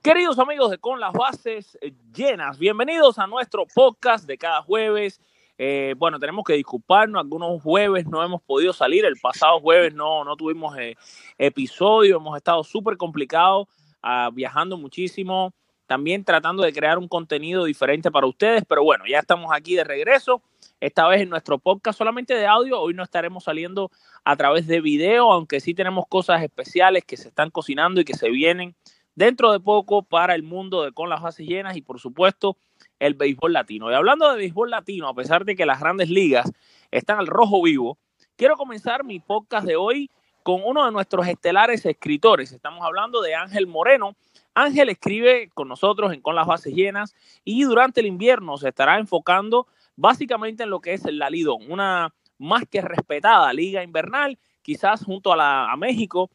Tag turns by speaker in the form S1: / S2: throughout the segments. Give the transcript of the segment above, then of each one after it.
S1: Queridos amigos de Con las Bases Llenas, bienvenidos a nuestro podcast de cada jueves. Eh, bueno, tenemos que disculparnos, algunos jueves no hemos podido salir, el pasado jueves no, no tuvimos eh, episodio, hemos estado súper complicados, uh, viajando muchísimo, también tratando de crear un contenido diferente para ustedes, pero bueno, ya estamos aquí de regreso, esta vez en nuestro podcast solamente de audio, hoy no estaremos saliendo a través de video, aunque sí tenemos cosas especiales que se están cocinando y que se vienen dentro de poco para el mundo de con las bases llenas y por supuesto el béisbol latino. Y hablando de béisbol latino, a pesar de que las grandes ligas están al rojo vivo, quiero comenzar mi podcast de hoy con uno de nuestros estelares escritores. Estamos hablando de Ángel Moreno. Ángel escribe con nosotros en Con las Bases Llenas y durante el invierno se estará enfocando básicamente en lo que es la Lidón, una más que respetada liga invernal, quizás junto a, la, a México,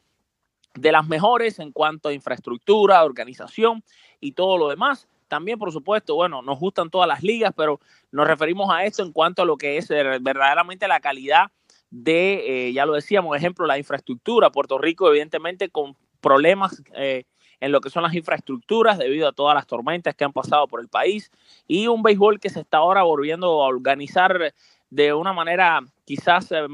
S1: de las mejores en cuanto a infraestructura, organización y todo lo demás. También, por supuesto, bueno, nos gustan todas las ligas, pero nos referimos a esto en cuanto a lo que es verdaderamente la calidad de, eh, ya lo decíamos, ejemplo, la infraestructura. Puerto Rico, evidentemente, con problemas eh, en lo que son las infraestructuras debido a todas las tormentas que han pasado por el país y un béisbol que se está ahora volviendo a organizar de una manera quizás eh,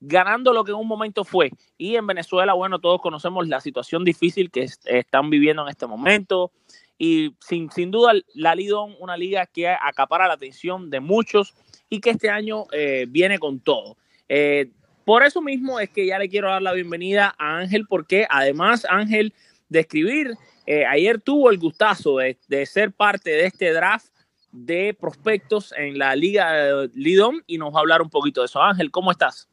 S1: ganando lo que en un momento fue. Y en Venezuela, bueno, todos conocemos la situación difícil que est están viviendo en este momento. Y sin, sin duda, la Lidón, una liga que acapara la atención de muchos y que este año eh, viene con todo. Eh, por eso mismo es que ya le quiero dar la bienvenida a Ángel, porque además Ángel de escribir, eh, ayer tuvo el gustazo de, de ser parte de este draft de prospectos en la Liga Lidón y nos va a hablar un poquito de eso. Ángel, ¿cómo estás?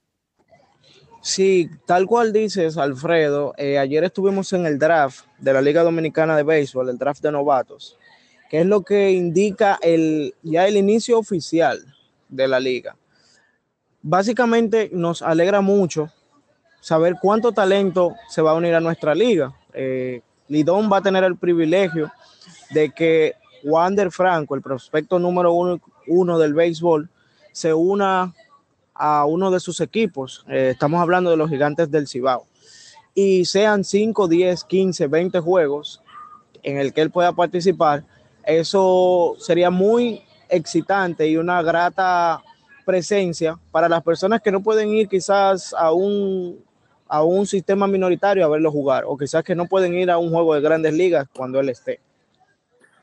S2: Sí, tal cual dices, Alfredo, eh, ayer estuvimos en el draft de la Liga Dominicana de Béisbol, el draft de novatos, que es lo que indica el, ya el inicio oficial de la liga. Básicamente nos alegra mucho saber cuánto talento se va a unir a nuestra liga. Eh, Lidón va a tener el privilegio de que Wander Franco, el prospecto número uno, uno del béisbol, se una a uno de sus equipos, eh, estamos hablando de los gigantes del Cibao, y sean 5, 10, 15, 20 juegos en el que él pueda participar, eso sería muy excitante y una grata presencia para las personas que no pueden ir quizás a un, a un sistema minoritario a verlo jugar, o quizás que no pueden ir a un juego de grandes ligas cuando él esté.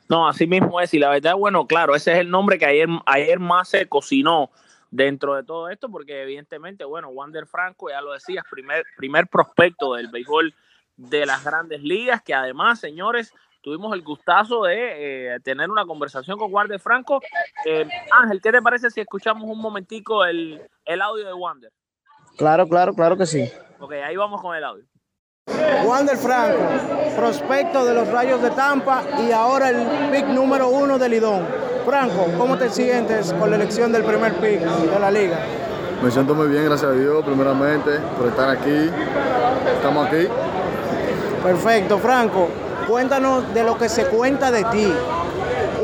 S1: No, así mismo es, y la verdad, bueno, claro, ese es el nombre que ayer, ayer más se cocinó dentro de todo esto, porque evidentemente, bueno, Wander Franco, ya lo decías, primer, primer prospecto del béisbol de las grandes ligas, que además, señores, tuvimos el gustazo de eh, tener una conversación con Wander Franco. Eh, Ángel, ¿qué te parece si escuchamos un momentico el, el audio de Wander?
S2: Claro, claro, claro que sí.
S1: Ok, ahí vamos con el audio.
S3: Wander Franco, prospecto de los Rayos de Tampa y ahora el pick número uno de Lidón. Franco, ¿cómo te sientes con la elección del primer pick de la liga?
S4: Me siento muy bien, gracias a Dios, primeramente, por estar aquí. Estamos aquí.
S3: Perfecto, Franco. Cuéntanos de lo que se cuenta de ti.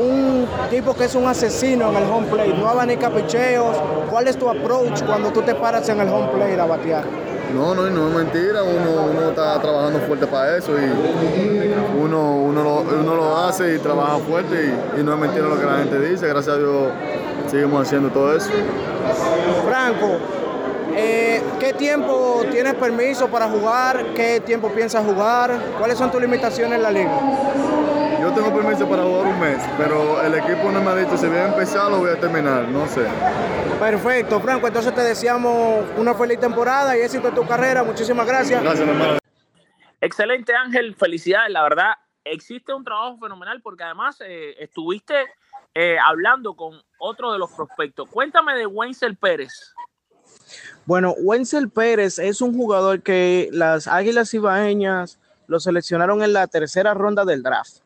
S3: Un tipo que es un asesino en el home plate, no abanica picheos. ¿Cuál es tu approach cuando tú te paras en el home plate a batear?
S4: No, no, no es mentira, uno, uno, está trabajando fuerte para eso y uno, uno, lo, uno lo hace y trabaja fuerte y, no es mentira lo que la gente dice, gracias a Dios seguimos haciendo todo eso.
S3: Franco, eh, ¿qué tiempo tienes permiso para jugar? ¿Qué tiempo piensas jugar? ¿Cuáles son tus limitaciones en la liga?
S4: Yo tengo permiso para jugar un mes, pero el equipo no me ha dicho si voy a empezar o voy a terminar, no sé.
S3: Perfecto, Franco, entonces te deseamos una feliz temporada y éxito en tu carrera. Muchísimas gracias.
S4: Gracias, hermano.
S1: Excelente, Ángel, felicidades. La verdad, existe un trabajo fenomenal porque además eh, estuviste eh, hablando con otro de los prospectos. Cuéntame de Wenzel Pérez.
S2: Bueno, Wenzel Pérez es un jugador que las Águilas Ibaeñas lo seleccionaron en la tercera ronda del draft.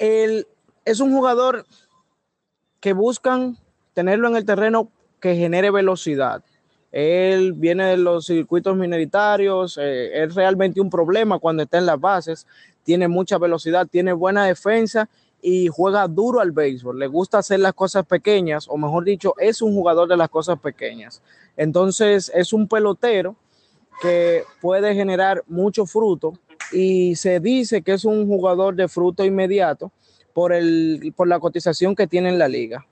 S2: Él es un jugador que buscan tenerlo en el terreno que genere velocidad. Él viene de los circuitos minoritarios, eh, es realmente un problema cuando está en las bases, tiene mucha velocidad, tiene buena defensa y juega duro al béisbol. Le gusta hacer las cosas pequeñas, o mejor dicho, es un jugador de las cosas pequeñas. Entonces, es un pelotero que puede generar mucho fruto y se dice que es un jugador de fruto inmediato por, el, por la cotización que tiene en la liga.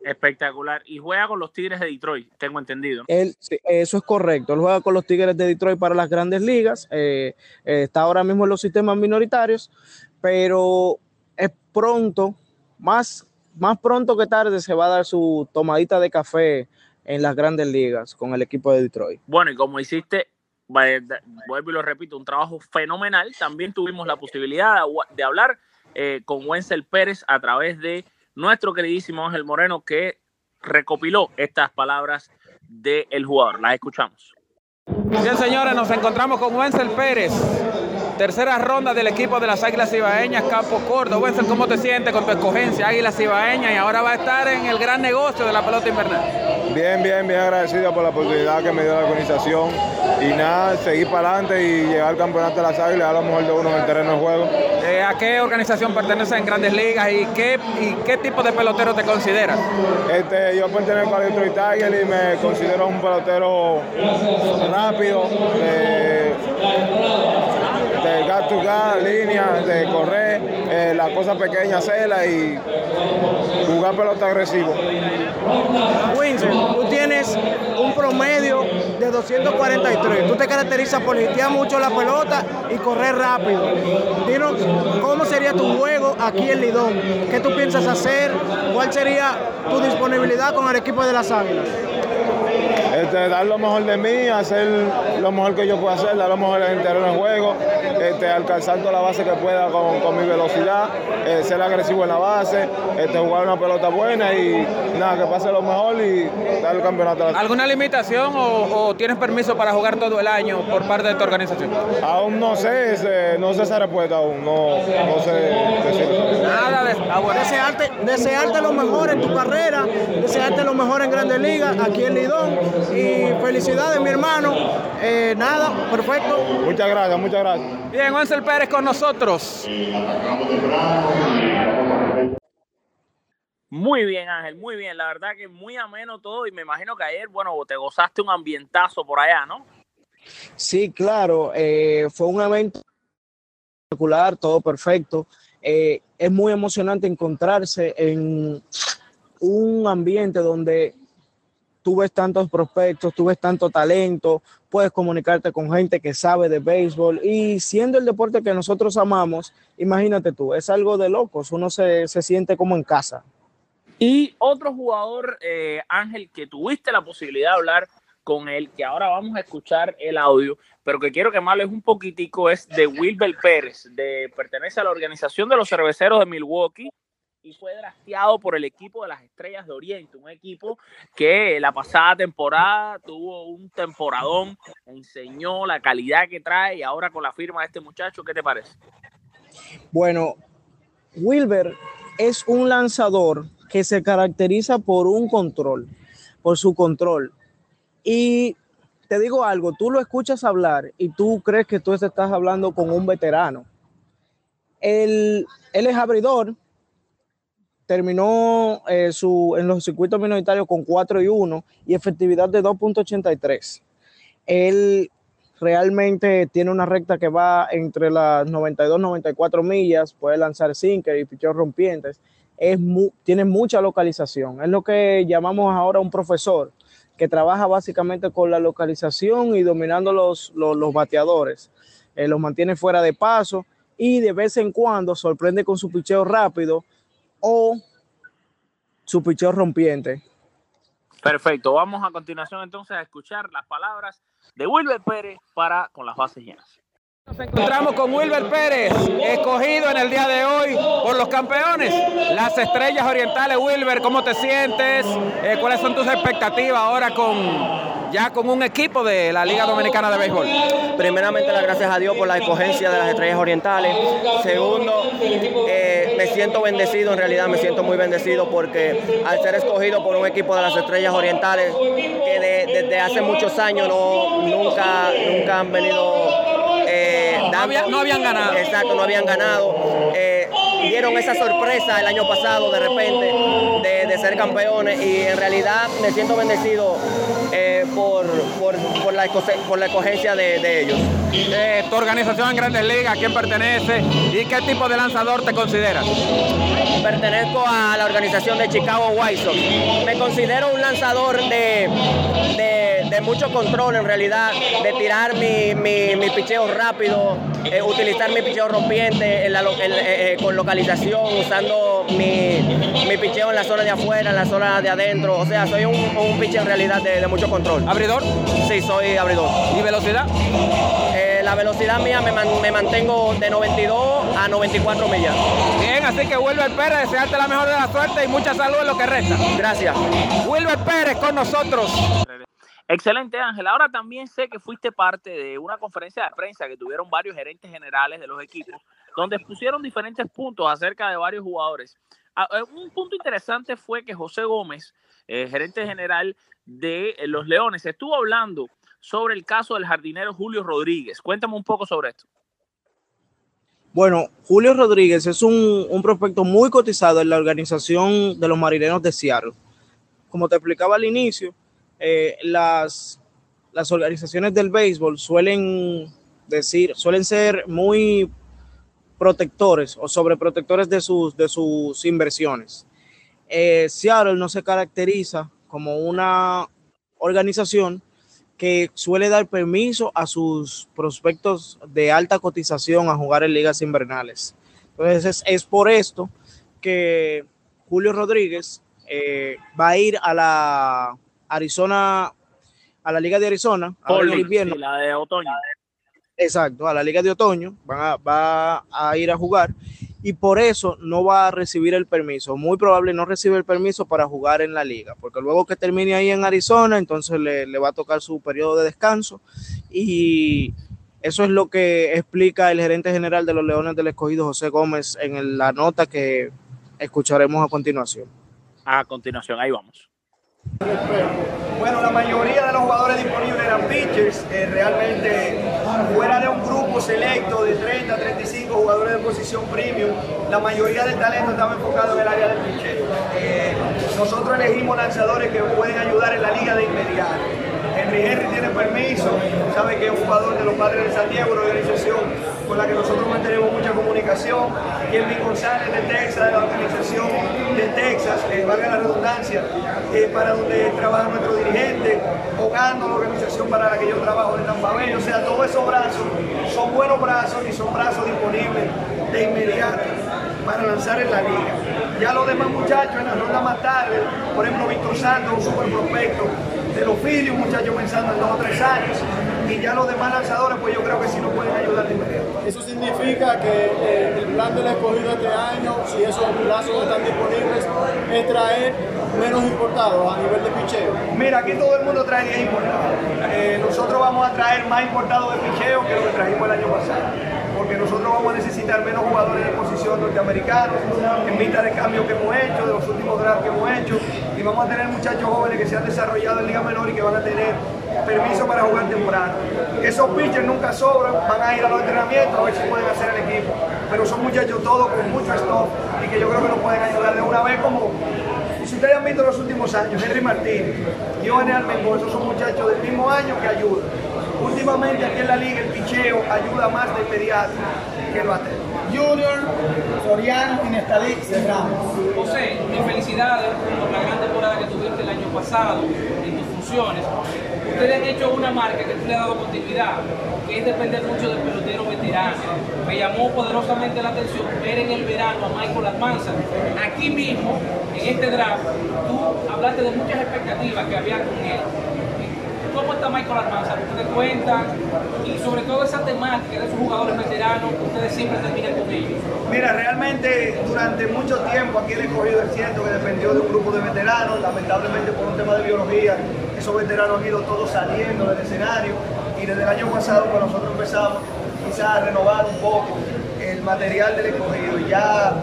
S1: Espectacular. Y juega con los Tigres de Detroit, tengo entendido.
S2: Él, eso es correcto. Él juega con los Tigres de Detroit para las grandes ligas. Eh, eh, está ahora mismo en los sistemas minoritarios, pero es pronto, más, más pronto que tarde, se va a dar su tomadita de café en las grandes ligas con el equipo de Detroit.
S1: Bueno, y como hiciste, vuelvo y lo repito, un trabajo fenomenal, también tuvimos la posibilidad de hablar eh, con Wenzel Pérez a través de nuestro queridísimo Ángel Moreno que recopiló estas palabras del jugador. Las escuchamos.
S5: Bien, señores, nos encontramos con Wenzel Pérez, tercera ronda del equipo de las Águilas Ibaeñas, Campo Corto. Wenzel, ¿cómo te sientes con tu escogencia Águilas Ibaeñas y ahora va a estar en el gran negocio de la pelota invernal?
S6: Bien, bien, bien agradecido por la oportunidad que me dio la organización y nada, seguir para adelante y llegar al campeonato de las Águilas a lo mejor de uno en el terreno de juego.
S5: Eh, ¿A qué organización pertenece en Grandes Ligas y qué, y qué tipo de pelotero te consideras?
S6: Este, yo pertenezco a Detroit Tigers y me considero un pelotero rápido, de gas to gas, línea, de correr, eh, la cosa pequeña hacerla y jugar pelota agresivo.
S3: Winston, tú tienes un promedio de 243. Tú te caracterizas por hitear mucho la pelota y correr rápido. Dinos, ¿cómo sería tu juego aquí en Lidón? ¿Qué tú piensas hacer? ¿Cuál sería tu disponibilidad con el equipo de las Águilas?
S6: Este, dar lo mejor de mí, hacer lo mejor que yo pueda hacer, dar lo mejor en el terreno de juego, este, alcanzando la base que pueda con, mi velocidad, eh, ser agresivo en la base, este, jugar una pelota buena y nada, que pase lo mejor y dar el campeonato.
S5: ¿Alguna limitación o, tienes permiso para jugar todo el año por parte de tu organización?
S6: Aún no sé, no sé esa respuesta aún, no, no sé decirlo.
S3: Nada, de, ah, desearte, desearte lo mejor en tu carrera, desearte lo mejor en Grandes Ligas, aquí en Lidón y felicidades, mi hermano. Eh, nada, perfecto.
S6: Muchas gracias, muchas gracias.
S5: Bien, Wenzel Pérez con nosotros.
S1: Muy bien, Ángel, muy bien. La verdad que muy ameno todo y me imagino que ayer, bueno, te gozaste un ambientazo por allá, ¿no?
S2: Sí, claro. Eh, fue un evento espectacular, todo perfecto. Eh, es muy emocionante encontrarse en un ambiente donde tú ves tantos prospectos, tú ves tanto talento, puedes comunicarte con gente que sabe de béisbol y siendo el deporte que nosotros amamos, imagínate tú, es algo de locos, uno se, siente como en casa.
S1: Y otro jugador, eh, Ángel, que tuviste la posibilidad de hablar con él, que ahora vamos a escuchar el audio, pero que quiero que hables un poquitico, es de Wilber Pérez, de, pertenece a la organización de los cerveceros de Milwaukee y fue drafteado por el equipo de las Estrellas de Oriente, un equipo que la pasada temporada tuvo un temporadón, enseñó la calidad que trae y ahora con la firma de este muchacho, ¿qué te parece?
S2: Bueno, Wilber es un lanzador que se caracteriza por un control, por su control. Y te digo algo, tú lo escuchas hablar y tú crees que tú estás hablando con un veterano. Él, él es abridor, terminó eh, su, en los circuitos minoritarios con 4 y 1 y efectividad de 2.83. Él realmente tiene una recta que va entre las 92 94 millas, puede lanzar sinker y pichos rompientes. Es tiene mucha localización. Es lo que llamamos ahora un profesor, que trabaja básicamente con la localización y dominando los, los, bateadores. Eh, los mantiene fuera de paso y de vez en cuando sorprende con su picheo rápido o su picheo rompiente.
S1: Perfecto, vamos a continuación entonces a escuchar las palabras de Wilber Pérez para con las bases llenas.
S5: Nos encontramos con Wilber Pérez, escogido en el día de hoy por los campeones, las estrellas orientales. Wilber, ¿cómo te sientes? Eh, ¿Cuáles son tus expectativas ahora con ya con un equipo de la Liga Dominicana de Béisbol?
S7: Primeramente, las gracias a Dios por la escogencia de las estrellas orientales. Segundo, eh, me siento bendecido, en realidad me siento muy bendecido porque al ser escogido por un equipo de las estrellas orientales que desde hace muchos años no, nunca, nunca han venido...
S5: Eh, no, habían ganado.
S7: Exacto, no habían ganado. Eh, dieron esa sorpresa el año pasado de repente de, de ser campeones y en realidad me siento bendecido eh, por, por, por, la, por la escogencia de, de ellos.
S5: Eh, tu organización en Grandes Ligas, ¿a quién pertenece y qué tipo de lanzador te consideras?
S7: Pertenezco a la organización de Chicago White Sox. Me considero un lanzador de, de, de mucho control en realidad, de tirar mi, mi, mi picheo rápido, eh, utilizar mi picheo rompiente en la, en, eh, con localización, usando mi, mi, picheo en la zona de afuera, en la zona de adentro. O sea, soy un, un picheo en realidad de, de, mucho control.
S5: ¿Abridor?
S7: Sí, soy abridor.
S5: ¿Y velocidad?
S7: Eh, la velocidad mía me, man, me, mantengo de 92 a 94 millas.
S5: Bien, así que Wilber Pérez, desearte la mejor de la suerte y mucha salud en lo que resta.
S7: Gracias.
S5: Wilber Pérez con nosotros.
S1: Excelente, Ángel. Ahora también sé que fuiste parte de una conferencia de prensa que tuvieron varios gerentes generales de los equipos, donde pusieron diferentes puntos acerca de varios jugadores. Un punto interesante fue que José Gómez, eh, gerente general de los Leones, estuvo hablando sobre el caso del jardinero Julio Rodríguez. Cuéntame un poco sobre esto.
S2: Bueno, Julio Rodríguez es un, un prospecto muy cotizado en la organización de los marineros de Seattle. Como te explicaba al inicio, eh, las, las organizaciones del béisbol suelen decir, suelen ser muy protectores o sobreprotectores de sus, de sus inversiones. Eh, Seattle no se caracteriza como una organización que suele dar permiso a sus prospectos de alta cotización a jugar en ligas invernales. Entonces es, por esto que Julio Rodríguez eh, va a ir a la Arizona, a la Liga de Arizona,
S1: Por el invierno. Sí, la de otoño.
S2: Exacto, a la Liga de Otoño, van a, va a ir a jugar y por eso no va a recibir el permiso. Muy probable no recibe el permiso para jugar en la liga, porque luego que termine ahí en Arizona, entonces le, le, va a tocar su periodo de descanso y eso es lo que explica el gerente general de los Leones del Escogido, José Gómez, en la nota que escucharemos a continuación.
S1: A continuación, ahí vamos.
S8: Bueno, la mayoría de los jugadores disponibles eran pitchers, eh, realmente fuera de un grupo selecto de 30, 35 jugadores de posición premium, la mayoría del talento estaba enfocado en el área del pitcher. Eh, nosotros elegimos lanzadores que pueden ayudar en la liga de inmediato. Henry Henry tiene permiso, sabe que es un jugador de los padres de San Diego, una organización con la que nosotros mantenemos mucha comunicación. Kelvin González de Texas, de la organización de Texas, eh, valga la redundancia, eh, para donde trabaja nuestro dirigente, Hogando, la organización para la que yo trabajo de Tampa Bay. O sea, todos esos brazos son buenos brazos y son brazos disponibles de inmediato para lanzar en la liga. Ya los demás muchachos en la ronda más tarde, por ejemplo, Víctor Santos, un super prospecto de los Phillies, un muchacho pensando en dos o tres años, y ya los demás lanzadores, pues yo creo que sí nos pueden ayudar de inmediato.
S9: Eso significa que eh, el plan del escogido este año, si esos plazos están disponibles, es traer menos importados a nivel de picheo.
S8: Mira, aquí todo el mundo trae 10 importados. Eh, nosotros vamos a traer más importados de picheo que lo que trajimos el año pasado porque nosotros vamos a necesitar menos jugadores de posición norteamericanos en vista de cambios que hemos hecho, de los últimos drafts que hemos hecho, y vamos a tener muchachos jóvenes que se han desarrollado en Liga Menor y que van a tener permiso para jugar temprano. Esos pitchers nunca sobran, van a ir a los entrenamientos a ver si pueden hacer el equipo, pero son muchachos todos con mucho stock y que yo creo que nos pueden ayudar de una vez como si ustedes han visto los últimos años, Henry Martínez, Giovanni Almengo, esos son muchachos del mismo año que ayudan. Últimamente aquí en la liga el picheo ayuda más de inmediato que el bateo.
S9: Junior, Soriano y Nestalí cerramos.
S10: José, mis felicidades por la gran temporada que tuviste el año pasado en tus funciones. Ustedes han hecho una marca que tú le has dado continuidad, que es depender mucho del pelotero veterano. Me llamó poderosamente la atención ver en el verano a Michael Almanza. Aquí mismo, en este draft, tú hablaste de muchas expectativas que había con él. ¿Cómo está Michael Almanza? ¿Ustedes cuentan? Y sobre todo esa temática de esos jugadores veteranos, ustedes siempre terminan con ellos.
S8: Mira, realmente durante mucho tiempo aquí el escogido es cierto que dependió de un grupo de veteranos, lamentablemente por un tema de biología, esos veteranos han ido todos saliendo del escenario y desde el año pasado cuando nosotros empezamos quizás a renovar un poco el material del escogido. Ya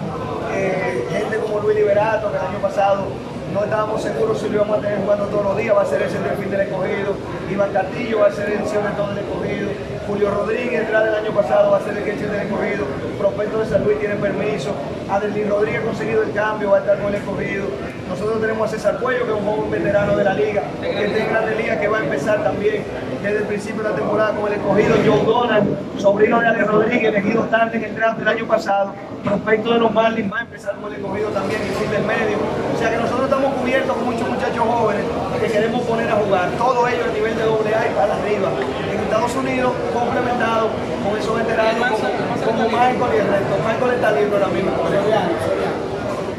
S8: eh, gente como Luis Liberato, que el año pasado no estábamos seguros si lo íbamos a tener jugando todos los días, va a ser el centerfield del escogido, Iván Castillo va a ser el todo del escogido, Julio Rodríguez, entrada del año pasado, va a ser el catcher del escogido. Prospecto de San Luis tiene permiso. Adelín Rodríguez ha conseguido el cambio, va a estar con el escogido. Nosotros tenemos a César Cuello, que es un joven veterano de la liga, que está en Grande Liga, que va a empezar también desde el principio de la temporada con el escogido. Joe Donald, sobrino de Ale Rodríguez, elegido tarde en el draft del año pasado. Prospecto de los Marlins va a empezar con el escogido también en del medio. O sea que nosotros con muchos muchachos jóvenes que queremos poner a jugar. Todo ello a nivel de doble A y para arriba. En Estados Unidos, complementado con esos veteranos como, como Michael y el resto. Michael está libre ahora mismo.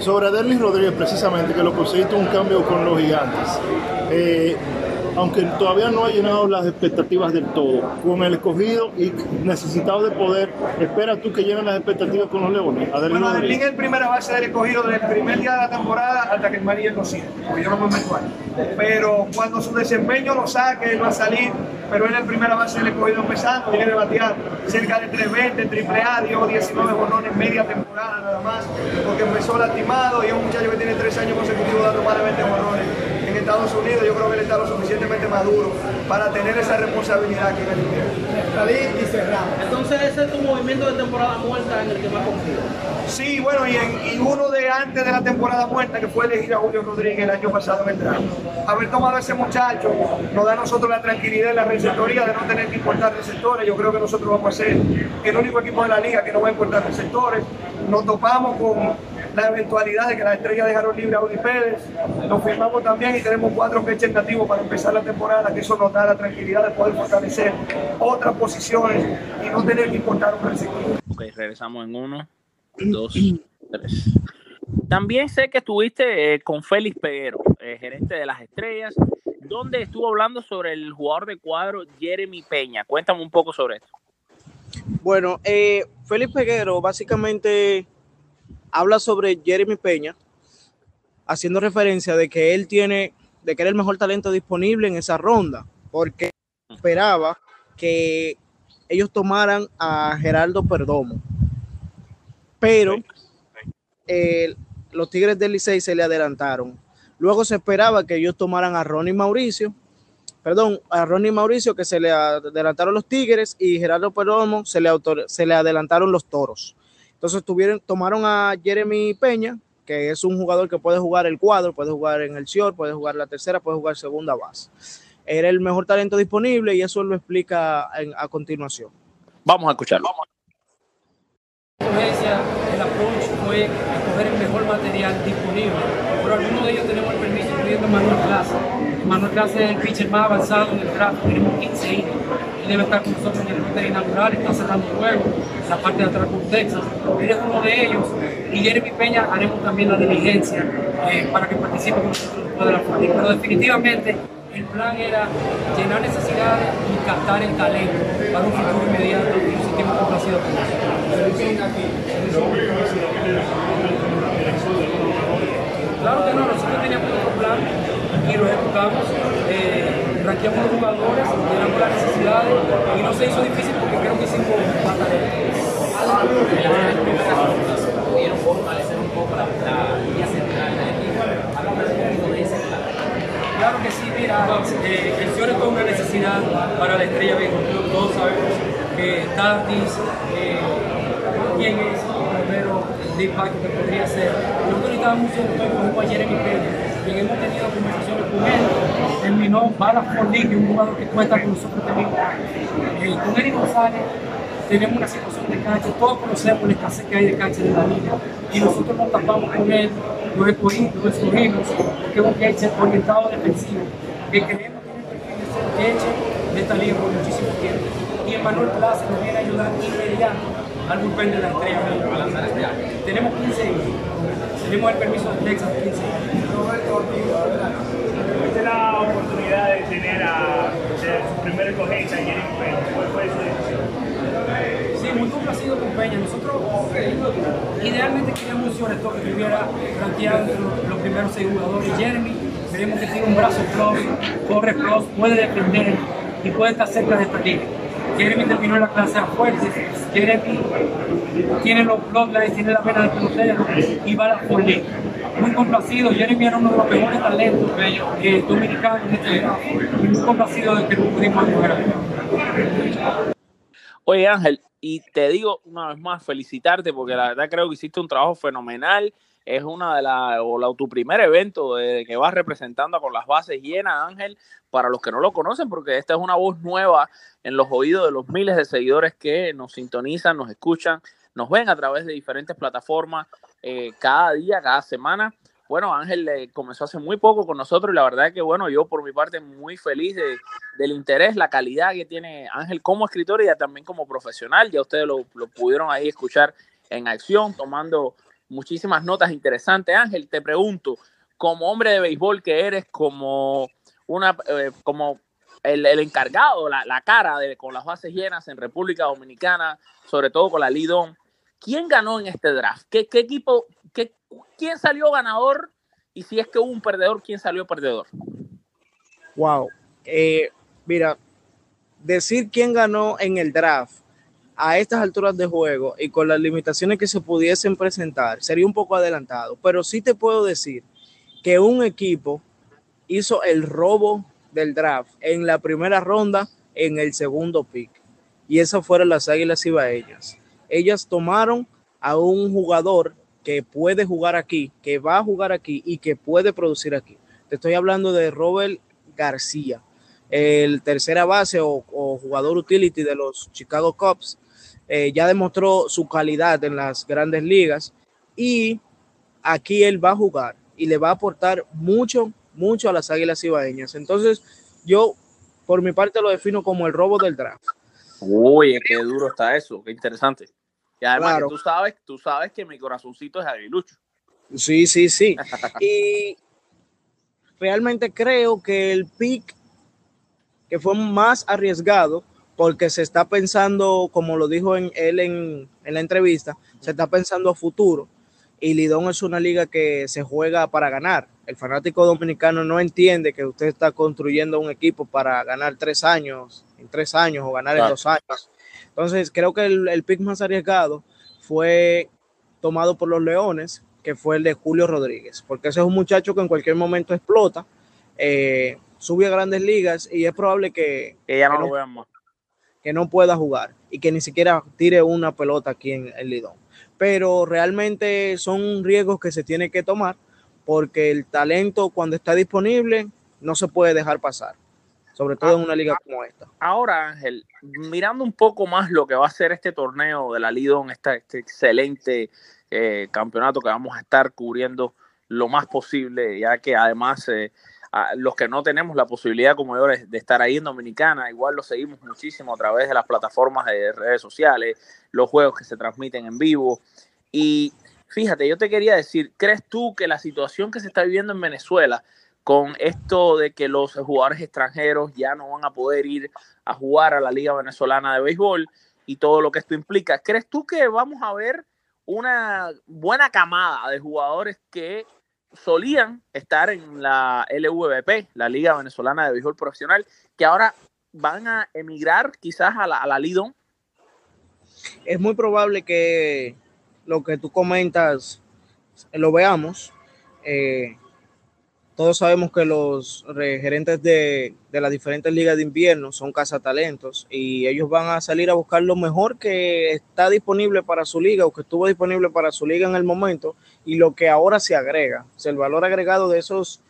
S9: Sobre Adelis Rodríguez, precisamente, que lo conseguiste un cambio con los gigantes. Eh, aunque todavía no ha llenado las expectativas del todo, con el escogido y necesitado de poder, ¿esperas tú que llenen las expectativas con los Leones?
S8: Adelín bueno, Adelín es primera base del escogido desde el primer día de la temporada hasta que María lo sigue, porque yo no me meto. Pero cuando su desempeño lo saque, él va a salir, pero él es el primera base del escogido empezando, tiene que batear cerca de 320, triple A, dio 19 borrones media temporada nada más, porque empezó lastimado y es un muchacho que tiene 3 años consecutivos dando más de 20 borrones en Estados Unidos, yo creo que él está lo suficientemente maduro para tener esa responsabilidad aquí en el invierno.
S10: Salir y cerrar. Entonces ese es tu movimiento de temporada muerta en el que más confío.
S8: Sí, bueno, y, en, y, uno de antes de la temporada muerta que fue elegir a Julio Rodríguez el año pasado en el draft. Haber tomado a ese muchacho nos da a nosotros la tranquilidad y la receptoría de no tener que importar receptores. Yo creo que nosotros vamos a ser el único equipo de la liga que no va a importar receptores. Nos topamos con la eventualidad de que las estrellas dejaron libre a Udi Pérez. Nos firmamos también y tenemos cuatro fechas nativos para empezar la temporada, que eso nos da la tranquilidad de poder fortalecer otras posiciones y no tener que importar un receptor.
S1: Ok, regresamos en uno, dos, tres. También sé que estuviste eh, con Félix Peguero, eh, gerente de las estrellas, donde estuvo hablando sobre el jugador de cuadro Jeremy Peña. Cuéntame un poco sobre esto.
S2: Bueno, eh, Félix Peguero básicamente habla sobre Jeremy Peña, haciendo referencia de que él tiene, de que era el mejor talento disponible en esa ronda, porque esperaba que ellos tomaran a Geraldo Perdomo. Pero eh, los Tigres del Licey se le adelantaron. Luego se esperaba que ellos tomaran a Ronnie Mauricio, perdón, a Ronnie Mauricio que se le adelantaron los Tigres y Geraldo Perdomo se le, se le adelantaron los Toros. Entonces tuvieron, tomaron a Jeremy Peña, que es un jugador que puede jugar el cuadro, puede jugar en el short, puede jugar la tercera, puede jugar segunda base. Era el mejor talento disponible y eso lo explica en, a continuación.
S1: Vamos a escucharlo.
S10: El approach fue escoger el mejor material disponible, pero algunos de ellos tenemos el permiso, incluyendo Manuel Clase. Manuel Clase es el pitcher más avanzado en el draft, tenemos 15 innings. Debe estar con nosotros en el roster inaugural, está cerrando el juego, la parte de atrás con Texas. Él es uno de ellos. Y Jeremy Peña haremos también la diligencia eh, para que participe con nosotros de la política. Pero definitivamente el plan era llenar necesidades y captar el talento para un futuro inmediato y nos sentimos complacidos con Claro que no, nosotros teníamos otro plan y lo ejecutamos. Eh, ranqueamos los jugadores, llenamos las necesidades y no se hizo difícil porque creo que hicimos
S11: pudieron fortalecer un poco la, línea central del equipo. Háblame un poquito de ese.
S10: Claro que sí, mira, eh, el Fiore es una necesidad para la estrella de Todos sabemos que Tatis, eh, quién es primero de impacto que podría ser. Nosotros necesitábamos un ayer en mi Peña, quien hemos tenido conversaciones con él, terminó Balas por Liga, un jugador que cuenta con nosotros también. Eh, con Eric González tenemos una situación de cancha, todos conocemos la escasez que hay de cancha en la liga y nosotros nos tapamos con él, lo escogimos, lo escogimos porque es un catcher orientado defensivo, que queremos tener el perfil de ser esta liga por muchísimo tiempo. Y Emanuel Plaza nos viene a ayudar inmediato al bullpen de la estrella a lanzar este año. Tenemos 15 años, tenemos el permiso de Texas 15 años.
S12: Tuviste la oportunidad de tener a su primer escogencia, Jeremy Peña. ¿Cuál fue su decisión?
S10: Sí, muy complacido con Peña. Nosotros idealmente queríamos sobre todo que estuviera planteado entre los, primeros seis jugadores. Jeremy, veremos que tiene un brazo plus, corre plus, puede defender y puede estar cerca de esta liga. Jeremy terminó la clase a fuerte. Jeremy tiene los bloodlines, tiene la vena de pelotero y va a la league. Muy complacido, Jeremy era uno de los mejores talentos eh, dominicanos y muy complacido de que lo pudimos lograr.
S1: Oye Ángel, y te digo una vez más, felicitarte porque la verdad creo que hiciste un trabajo fenomenal. Es una de las, o la, tu primer evento de, que vas representando con las bases llenas, Ángel, para los que no lo conocen, porque esta es una voz nueva en los oídos de los miles de seguidores que nos sintonizan, nos escuchan, nos ven a través de diferentes plataformas eh, cada día, cada semana. Bueno, Ángel eh, comenzó hace muy poco con nosotros y la verdad es que, bueno, yo por mi parte muy feliz de, del interés, la calidad que tiene Ángel como escritor y también como profesional. Ya ustedes lo, lo pudieron ahí escuchar en acción, tomando muchísimas notas interesantes. Ángel, te pregunto, como hombre de béisbol que eres, como una, eh, como el, el encargado, la, la, cara de con las bases llenas en República Dominicana, sobre todo con la Lidón, ¿quién ganó en este draft? ¿Qué, qué equipo, quién salió ganador? Y si es que hubo un perdedor, ¿quién salió perdedor?
S2: Wow. Eh, mira, decir quién ganó en el draft a estas alturas de juego y con las limitaciones que se pudiesen presentar sería un poco adelantado, pero sí te puedo decir que un equipo hizo el robo del draft en la primera ronda en el segundo pick y esas fueron las Águilas Ibaeñas. Ellas tomaron a un jugador que puede jugar aquí, que va a jugar aquí y que puede producir aquí. Te estoy hablando de Robert García, el tercera base o, jugador utility de los Chicago Cubs. Eh, ya demostró su calidad en las grandes ligas y aquí él va a jugar y le va a aportar mucho, mucho a las Águilas Ibaeñas. Entonces, yo por mi parte lo defino como el robo del draft.
S1: Oye, qué duro está eso, qué interesante. Y además claro. que tú sabes, tú sabes que mi corazoncito es aguilucho.
S2: Sí, sí, sí. y realmente creo que el pick que fue más arriesgado, porque se está pensando, como lo dijo en, él en, en la entrevista, se está pensando a futuro. Y Lidón es una liga que se juega para ganar. El fanático dominicano no entiende que usted está construyendo un equipo para ganar tres años, en tres años o ganar claro. en dos años. Entonces, creo que el, el pick más arriesgado fue tomado por los Leones, que fue el de Julio Rodríguez, porque ese es un muchacho que en cualquier momento explota, eh, sube a grandes ligas y es probable que,
S1: que ya no,
S2: que
S1: lo
S2: no pueda jugar y que ni siquiera tire una pelota aquí en el Lidón. Pero realmente son riesgos que se tiene que tomar porque el talento cuando está disponible no se puede dejar pasar sobre todo en una liga como esta.
S1: Ahora, Ángel, mirando un poco más lo que va a ser este torneo de la Lidón, este, este excelente eh, campeonato que vamos a estar cubriendo lo más posible, ya que además eh, a los que no tenemos la posibilidad como yo de estar ahí en Dominicana, igual lo seguimos muchísimo a través de las plataformas de redes sociales, los juegos que se transmiten en vivo. Y fíjate, yo te quería decir, ¿crees tú que la situación que se está viviendo en Venezuela con esto de que los jugadores extranjeros ya no van a poder ir a jugar a la Liga Venezolana de Béisbol y todo lo que esto implica. ¿Crees tú que vamos a ver una buena camada de jugadores que solían estar en la LVP, la Liga Venezolana de Béisbol Profesional, que ahora van a emigrar quizás a la, a la Lidón?
S2: Es muy probable que lo que tú comentas lo veamos. Eh, todos sabemos que los gerentes de, de, las diferentes ligas de invierno son cazatalentos y ellos van a salir a buscar lo mejor que está disponible para su liga o que estuvo disponible para su liga en el momento y lo que ahora se agrega, o sea, el valor agregado de esos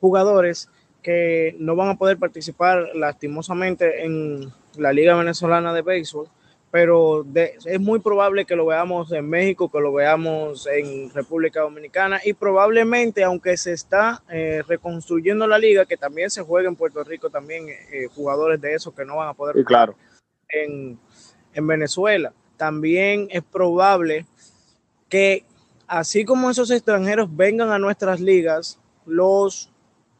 S2: jugadores que no van a poder participar lastimosamente en la Liga Venezolana de Béisbol pero de, es muy probable que lo veamos en México, que lo veamos en República Dominicana y probablemente, aunque se está eh, reconstruyendo la liga, que también se juegue en Puerto Rico, también eh, jugadores de esos que no van a poder
S1: sí, claro.
S2: en, en Venezuela. También es probable que, así como esos extranjeros vengan a nuestras ligas, los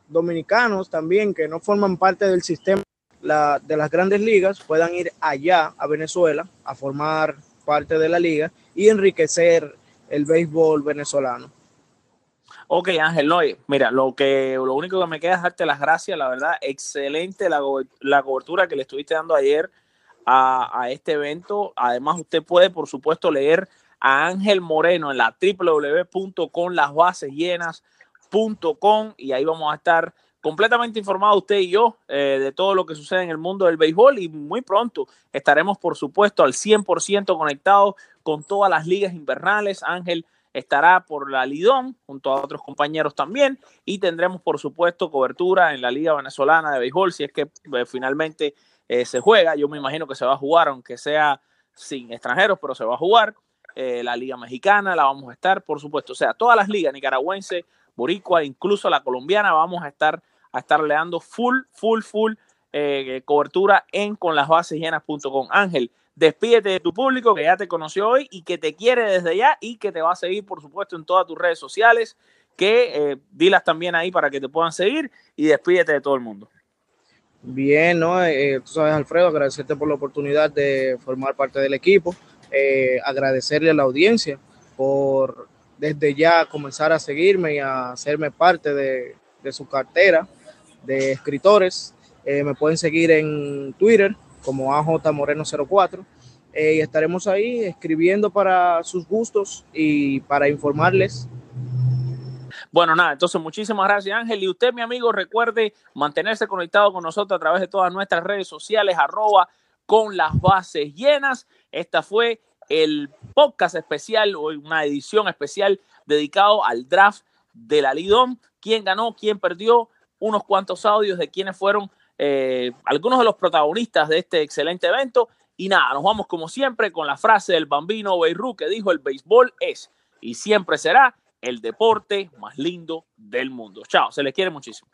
S2: dominicanos también, que no forman parte del sistema la, de las grandes ligas puedan ir allá a Venezuela a formar parte de la liga y enriquecer el béisbol venezolano.
S1: Ok, Ángel, no, mira, lo que lo único que me queda es darte las gracias, la verdad, excelente la, la cobertura que le estuviste dando ayer a, a, este evento. Además, usted puede, por supuesto, leer a Ángel Moreno en la www.conlasbasesllenas.com y ahí vamos a estar completamente informados usted y yo eh, de todo lo que sucede en el mundo del béisbol y muy pronto estaremos, por supuesto, al 100% conectados con todas las ligas invernales. Ángel estará por la Lidón junto a otros compañeros también y tendremos, por supuesto, cobertura en la Liga Venezolana de Béisbol si es que eh, finalmente eh, se juega. Yo me imagino que se va a jugar, aunque sea sin extranjeros, pero se va a jugar. la Liga Mexicana la vamos a estar, por supuesto. O sea, todas las ligas, nicaragüense, boricua, incluso la colombiana, vamos a estar a estarle dando full, full, full eh, cobertura en con las bases. Ángel, despídete de tu público que ya te conoció hoy y que te quiere desde ya y que te va a seguir, por supuesto, en todas tus redes sociales, que eh, dilas también ahí para que te puedan seguir y despídete de todo el mundo.
S2: Bien, ¿no? Eh, tú sabes, Alfredo, agradecerte por la oportunidad de formar parte del equipo, agradecerle a la audiencia por desde ya comenzar a seguirme y a hacerme parte de, de su cartera de escritores. Eh, me pueden seguir en Twitter como AJ Moreno 04 eh, y estaremos ahí escribiendo para sus gustos y para informarles.
S1: Bueno, nada, entonces muchísimas gracias Ángel y usted, mi amigo, recuerde mantenerse conectado con nosotros a través de todas nuestras redes sociales, arroba con las bases llenas. Esta fue el podcast especial o una edición especial dedicado al draft de la Lidón. ¿Quién ganó? ¿Quién perdió? Unos cuantos audios de quienes fueron eh, algunos de los protagonistas de este excelente evento. Y nada, nos vamos como siempre con la frase del bambino Beirut que dijo, el béisbol es y siempre será el deporte más lindo del mundo. Chao, se les quiere muchísimo.